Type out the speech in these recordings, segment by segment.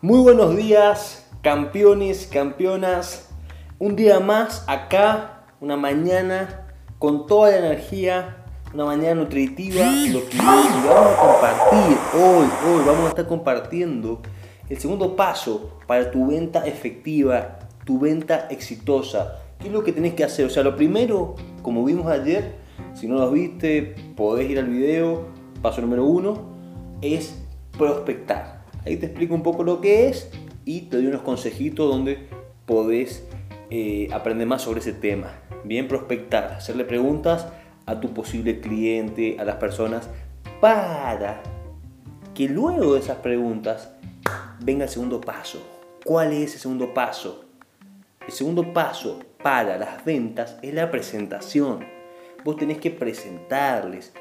Muy buenos días, campeones, campeonas. Un día más acá, una mañana con toda la energía, una mañana nutritiva. Lo que vamos a compartir hoy, hoy vamos a estar compartiendo el segundo paso para tu venta efectiva, tu venta exitosa. ¿Qué es lo que tenés que hacer? O sea, lo primero, como vimos ayer, si no lo viste, podés ir al video. Paso número uno es prospectar Ahí te explico un poco lo que es y te doy unos consejitos donde podés eh, aprender más sobre ese tema. Bien, prospectar, hacerle preguntas a tu posible cliente, a las personas, para que luego de esas preguntas venga el segundo paso. ¿Cuál es el segundo paso? El segundo paso para las ventas es la presentación. Vos tenés que presentarles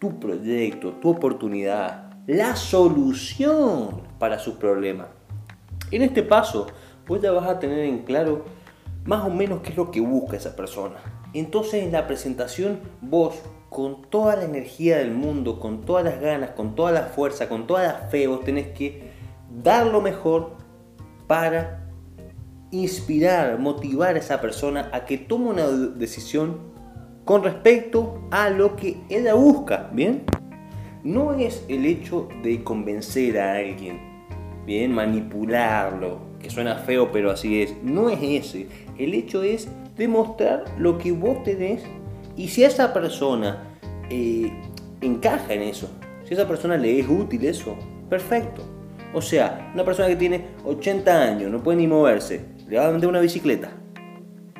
tu proyecto, tu oportunidad, la solución para su problema. En este paso, pues ya vas a tener en claro más o menos qué es lo que busca esa persona. Entonces en la presentación vos con toda la energía del mundo, con todas las ganas, con toda la fuerza, con toda la fe, vos tenés que dar lo mejor para inspirar, motivar a esa persona a que tome una decisión con respecto a lo que ella busca, ¿bien? No es el hecho de convencer a alguien, bien, manipularlo, que suena feo pero así es, no es ese, el hecho es demostrar lo que vos tenés y si esa persona eh, encaja en eso, si a esa persona le es útil eso, perfecto. O sea, una persona que tiene 80 años, no puede ni moverse, le va a vender una bicicleta.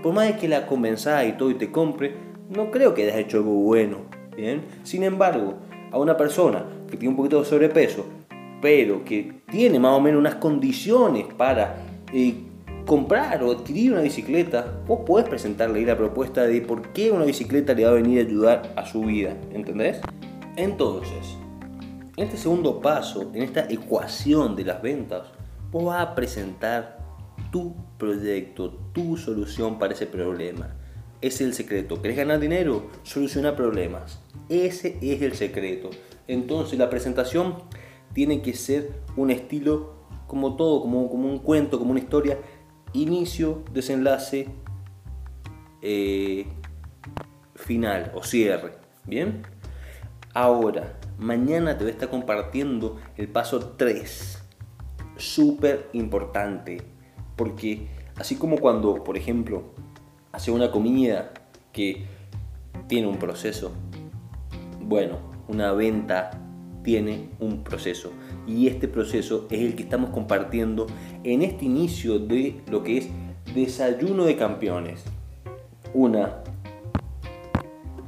Por más de que la convenzás y todo y te compre, no creo que hayas hecho algo bueno. ¿bien? Sin embargo, a una persona que tiene un poquito de sobrepeso, pero que tiene más o menos unas condiciones para eh, comprar o adquirir una bicicleta, vos podés presentarle ahí la propuesta de por qué una bicicleta le va a venir a ayudar a su vida, ¿entendés? Entonces, en este segundo paso, en esta ecuación de las ventas, vos vas a presentar tu proyecto, tu solución para ese problema. Es el secreto. ¿Querés ganar dinero? Soluciona problemas. Ese es el secreto. Entonces la presentación tiene que ser un estilo como todo, como, como un cuento, como una historia. Inicio, desenlace, eh, final o cierre. ¿Bien? Ahora, mañana te voy a estar compartiendo el paso 3. Súper importante. Porque así como cuando, por ejemplo, hace una comida que tiene un proceso, bueno, una venta tiene un proceso y este proceso es el que estamos compartiendo en este inicio de lo que es desayuno de campeones. Una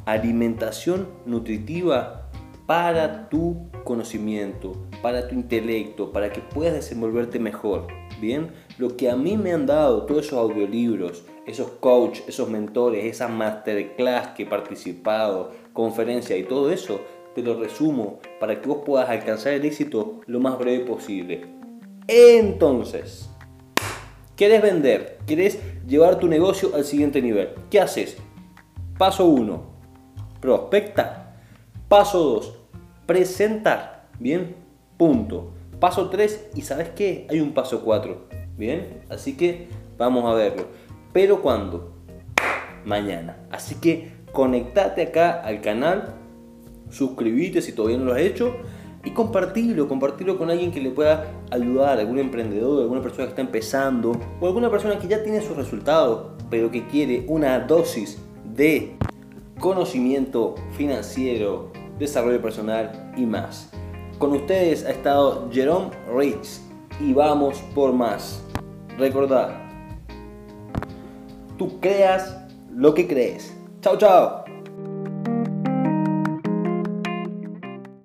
alimentación nutritiva para tu conocimiento, para tu intelecto, para que puedas desenvolverte mejor. Bien, lo que a mí me han dado todos esos audiolibros, esos coach, esos mentores, esa masterclass que he participado, conferencia y todo eso, te lo resumo para que vos puedas alcanzar el éxito lo más breve posible. Entonces, ¿quieres vender? ¿Quieres llevar tu negocio al siguiente nivel? ¿Qué haces? Paso 1, prospecta. Paso 2, presentar. Bien, punto. Paso 3 y sabes qué? Hay un paso 4. Bien, así que vamos a verlo. Pero ¿cuándo? Mañana. Así que conectate acá al canal, suscríbete si todavía no lo has hecho y compartirlo, compartirlo con alguien que le pueda ayudar, algún emprendedor, alguna persona que está empezando o alguna persona que ya tiene sus resultados, pero que quiere una dosis de conocimiento financiero, desarrollo personal y más. Con ustedes ha estado Jerome Rich y vamos por más. Recordad, tú creas lo que crees. Chao, chao.